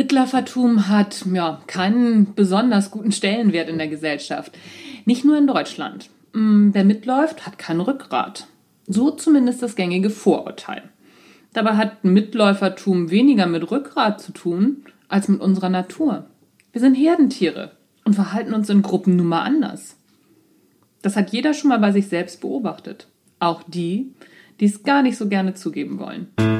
Mitläufertum hat ja keinen besonders guten Stellenwert in der Gesellschaft. Nicht nur in Deutschland. Mm, wer mitläuft, hat kein Rückgrat. So zumindest das gängige Vorurteil. Dabei hat Mitläufertum weniger mit Rückgrat zu tun als mit unserer Natur. Wir sind Herdentiere und verhalten uns in Gruppen nun mal anders. Das hat jeder schon mal bei sich selbst beobachtet. Auch die, die es gar nicht so gerne zugeben wollen.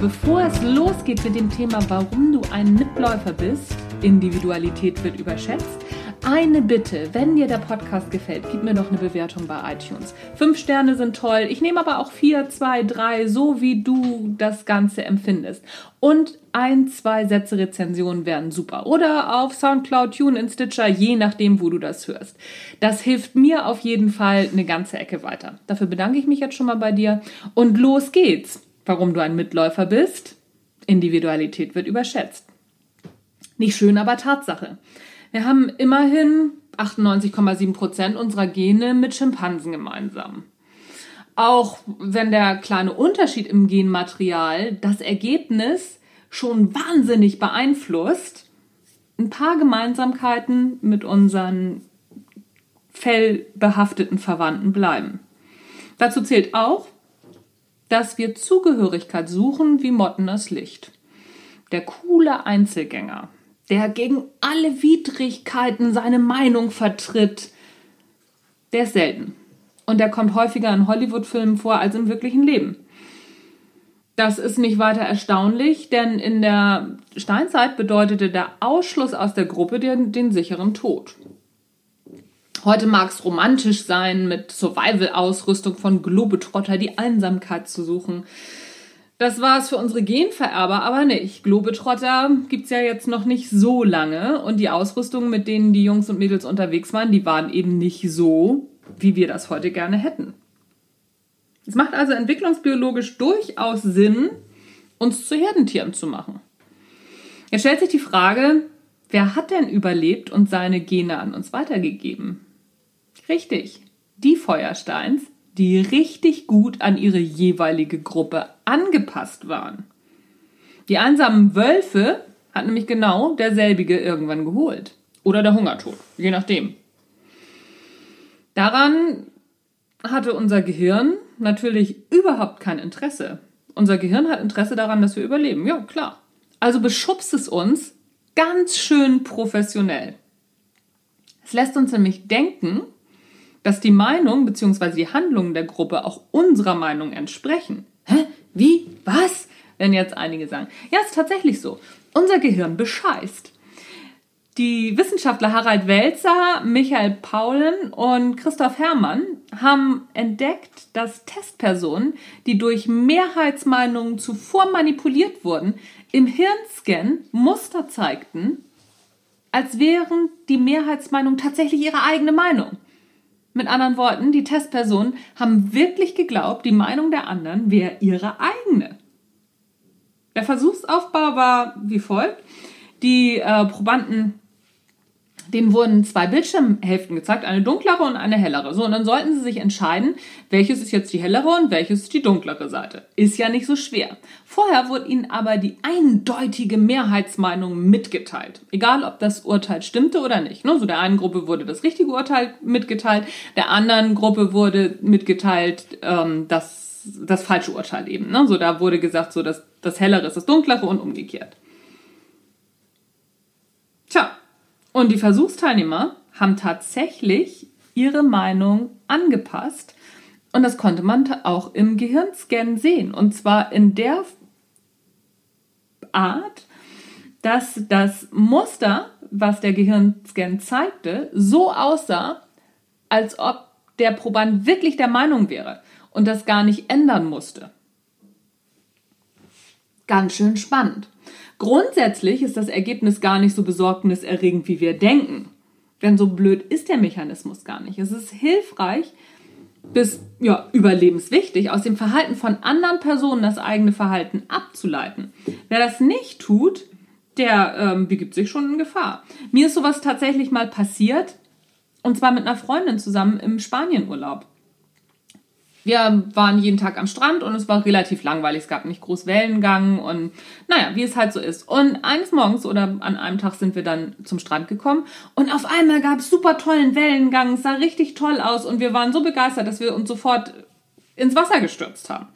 Bevor es losgeht mit dem Thema, warum du ein Mitläufer bist, Individualität wird überschätzt, eine Bitte, wenn dir der Podcast gefällt, gib mir doch eine Bewertung bei iTunes. Fünf Sterne sind toll. Ich nehme aber auch vier, zwei, drei, so wie du das Ganze empfindest. Und ein, zwei Sätze Rezensionen wären super. Oder auf Soundcloud, Tune, Stitcher, je nachdem, wo du das hörst. Das hilft mir auf jeden Fall eine ganze Ecke weiter. Dafür bedanke ich mich jetzt schon mal bei dir. Und los geht's. Warum du ein Mitläufer bist? Individualität wird überschätzt. Nicht schön, aber Tatsache. Wir haben immerhin 98,7 Prozent unserer Gene mit Schimpansen gemeinsam. Auch wenn der kleine Unterschied im Genmaterial das Ergebnis schon wahnsinnig beeinflusst, ein paar Gemeinsamkeiten mit unseren fellbehafteten Verwandten bleiben. Dazu zählt auch, dass wir Zugehörigkeit suchen wie Motten das Licht. Der coole Einzelgänger, der gegen alle Widrigkeiten seine Meinung vertritt, der ist selten. Und der kommt häufiger in Hollywood-Filmen vor als im wirklichen Leben. Das ist nicht weiter erstaunlich, denn in der Steinzeit bedeutete der Ausschluss aus der Gruppe den, den sicheren Tod. Heute mag es romantisch sein, mit Survival-Ausrüstung von Globetrotter die Einsamkeit zu suchen. Das war es für unsere Genvererber aber nicht. Globetrotter gibt es ja jetzt noch nicht so lange und die Ausrüstung, mit denen die Jungs und Mädels unterwegs waren, die waren eben nicht so, wie wir das heute gerne hätten. Es macht also entwicklungsbiologisch durchaus Sinn, uns zu Herdentieren zu machen. Jetzt stellt sich die Frage, wer hat denn überlebt und seine Gene an uns weitergegeben? Richtig, die Feuersteins, die richtig gut an ihre jeweilige Gruppe angepasst waren. Die einsamen Wölfe hat nämlich genau derselbige irgendwann geholt. Oder der Hungertod, je nachdem. Daran hatte unser Gehirn natürlich überhaupt kein Interesse. Unser Gehirn hat Interesse daran, dass wir überleben. Ja, klar. Also beschubst es uns ganz schön professionell. Es lässt uns nämlich denken, dass die Meinung bzw. die Handlungen der Gruppe auch unserer Meinung entsprechen. Hä? Wie? Was? Wenn jetzt einige sagen. Ja, ist tatsächlich so. Unser Gehirn bescheißt. Die Wissenschaftler Harald Welzer, Michael Paulen und Christoph Herrmann haben entdeckt, dass Testpersonen, die durch Mehrheitsmeinungen zuvor manipuliert wurden, im Hirnscan Muster zeigten, als wären die Mehrheitsmeinungen tatsächlich ihre eigene Meinung. Mit anderen Worten, die Testpersonen haben wirklich geglaubt, die Meinung der anderen wäre ihre eigene. Der Versuchsaufbau war wie folgt. Die äh, Probanden denen wurden zwei Bildschirmhälften gezeigt, eine dunklere und eine hellere. So, und dann sollten sie sich entscheiden, welches ist jetzt die hellere und welches ist die dunklere Seite. Ist ja nicht so schwer. Vorher wurde ihnen aber die eindeutige Mehrheitsmeinung mitgeteilt. Egal, ob das Urteil stimmte oder nicht. Ne? So der einen Gruppe wurde das richtige Urteil mitgeteilt, der anderen Gruppe wurde mitgeteilt, ähm, das das falsche Urteil eben. Ne? So, da wurde gesagt, so, dass das Hellere ist das Dunklere und umgekehrt. Und die Versuchsteilnehmer haben tatsächlich ihre Meinung angepasst. Und das konnte man auch im Gehirnscan sehen. Und zwar in der Art, dass das Muster, was der Gehirnscan zeigte, so aussah, als ob der Proband wirklich der Meinung wäre und das gar nicht ändern musste. Ganz schön spannend. Grundsätzlich ist das Ergebnis gar nicht so besorgniserregend, wie wir denken. Denn so blöd ist der Mechanismus gar nicht. Es ist hilfreich, bis ja, überlebenswichtig, aus dem Verhalten von anderen Personen das eigene Verhalten abzuleiten. Wer das nicht tut, der ähm, begibt sich schon in Gefahr. Mir ist sowas tatsächlich mal passiert, und zwar mit einer Freundin zusammen im Spanienurlaub. Wir waren jeden Tag am Strand und es war relativ langweilig. Es gab nicht groß Wellengang und naja, wie es halt so ist. Und eines Morgens oder an einem Tag sind wir dann zum Strand gekommen und auf einmal gab es super tollen Wellengang. Es sah richtig toll aus und wir waren so begeistert, dass wir uns sofort ins Wasser gestürzt haben.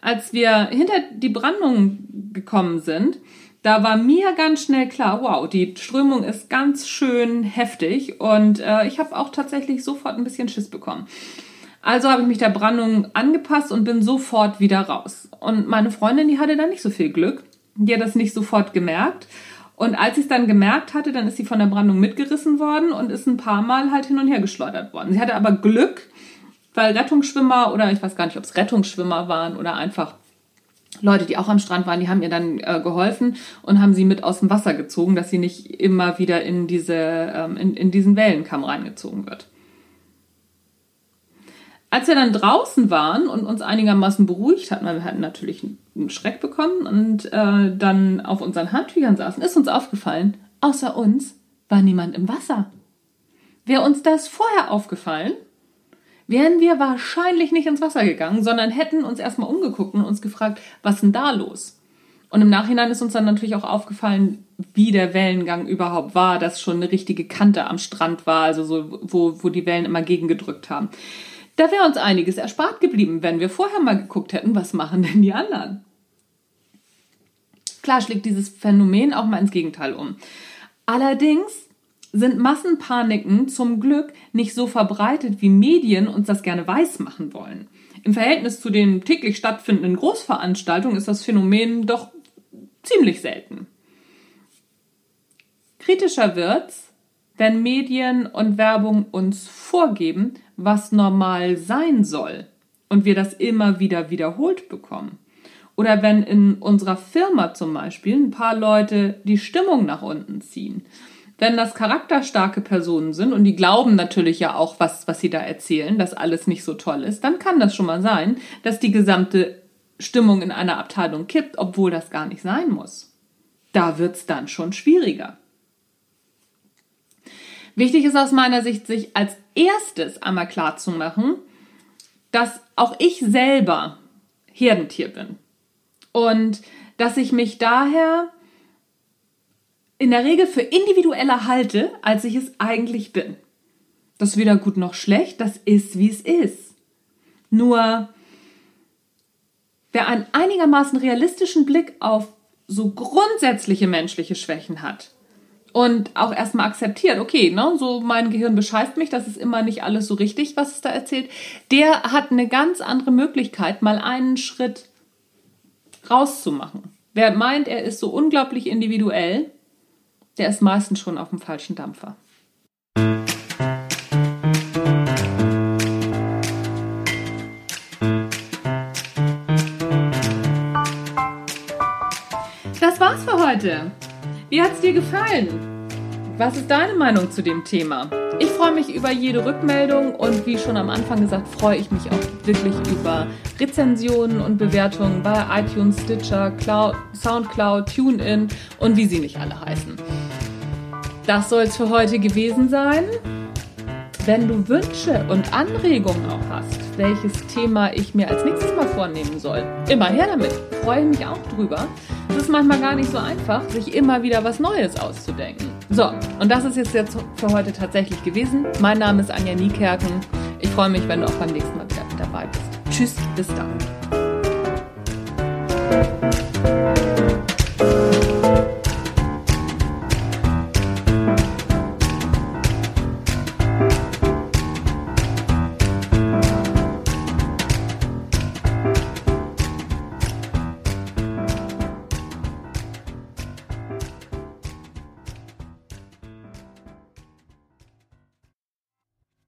Als wir hinter die Brandung gekommen sind, da war mir ganz schnell klar, wow, die Strömung ist ganz schön heftig und äh, ich habe auch tatsächlich sofort ein bisschen Schiss bekommen. Also habe ich mich der Brandung angepasst und bin sofort wieder raus. Und meine Freundin, die hatte da nicht so viel Glück. Die hat das nicht sofort gemerkt. Und als sie es dann gemerkt hatte, dann ist sie von der Brandung mitgerissen worden und ist ein paar Mal halt hin und her geschleudert worden. Sie hatte aber Glück, weil Rettungsschwimmer oder ich weiß gar nicht, ob es Rettungsschwimmer waren oder einfach Leute, die auch am Strand waren, die haben ihr dann äh, geholfen und haben sie mit aus dem Wasser gezogen, dass sie nicht immer wieder in diese ähm, in, in diesen Wellenkamm reingezogen wird. Als wir dann draußen waren und uns einigermaßen beruhigt hatten, weil wir hatten natürlich einen Schreck bekommen und äh, dann auf unseren Handtüchern saßen, ist uns aufgefallen, außer uns war niemand im Wasser. Wäre uns das vorher aufgefallen, wären wir wahrscheinlich nicht ins Wasser gegangen, sondern hätten uns erstmal umgeguckt und uns gefragt, was denn da los? Und im Nachhinein ist uns dann natürlich auch aufgefallen, wie der Wellengang überhaupt war, dass schon eine richtige Kante am Strand war, also so, wo, wo die Wellen immer gegengedrückt haben. Da wäre uns einiges erspart geblieben, wenn wir vorher mal geguckt hätten, was machen denn die anderen. Klar schlägt dieses Phänomen auch mal ins Gegenteil um. Allerdings sind Massenpaniken zum Glück nicht so verbreitet, wie Medien uns das gerne weismachen wollen. Im Verhältnis zu den täglich stattfindenden Großveranstaltungen ist das Phänomen doch ziemlich selten. Kritischer wird's, wenn Medien und Werbung uns vorgeben, was normal sein soll und wir das immer wieder wiederholt bekommen. Oder wenn in unserer Firma zum Beispiel ein paar Leute die Stimmung nach unten ziehen. Wenn das charakterstarke Personen sind und die glauben natürlich ja auch, was, was sie da erzählen, dass alles nicht so toll ist, dann kann das schon mal sein, dass die gesamte Stimmung in einer Abteilung kippt, obwohl das gar nicht sein muss. Da wird es dann schon schwieriger. Wichtig ist aus meiner Sicht, sich als erstes einmal klar zu machen, dass auch ich selber Herdentier bin. Und dass ich mich daher in der Regel für individueller halte, als ich es eigentlich bin. Das ist weder gut noch schlecht, das ist, wie es ist. Nur, wer einen einigermaßen realistischen Blick auf so grundsätzliche menschliche Schwächen hat, und auch erstmal akzeptiert, okay, ne, so mein Gehirn bescheißt mich, das ist immer nicht alles so richtig, was es da erzählt, der hat eine ganz andere Möglichkeit, mal einen Schritt rauszumachen. Wer meint, er ist so unglaublich individuell, der ist meistens schon auf dem falschen Dampfer. Das war's für heute. Wie hat es dir gefallen? Was ist deine Meinung zu dem Thema? Ich freue mich über jede Rückmeldung und wie schon am Anfang gesagt, freue ich mich auch wirklich über Rezensionen und Bewertungen bei iTunes, Stitcher, Cloud, Soundcloud, TuneIn und wie sie nicht alle heißen. Das soll es für heute gewesen sein. Wenn du Wünsche und Anregungen auch hast, welches Thema ich mir als nächstes mal vornehmen soll, immer her damit. Freue mich auch drüber. Es ist manchmal gar nicht so einfach, sich immer wieder was Neues auszudenken. So, und das ist jetzt, jetzt für heute tatsächlich gewesen. Mein Name ist Anja Niekerken. Ich freue mich, wenn du auch beim nächsten Mal wieder dabei bist. Tschüss, bis dann.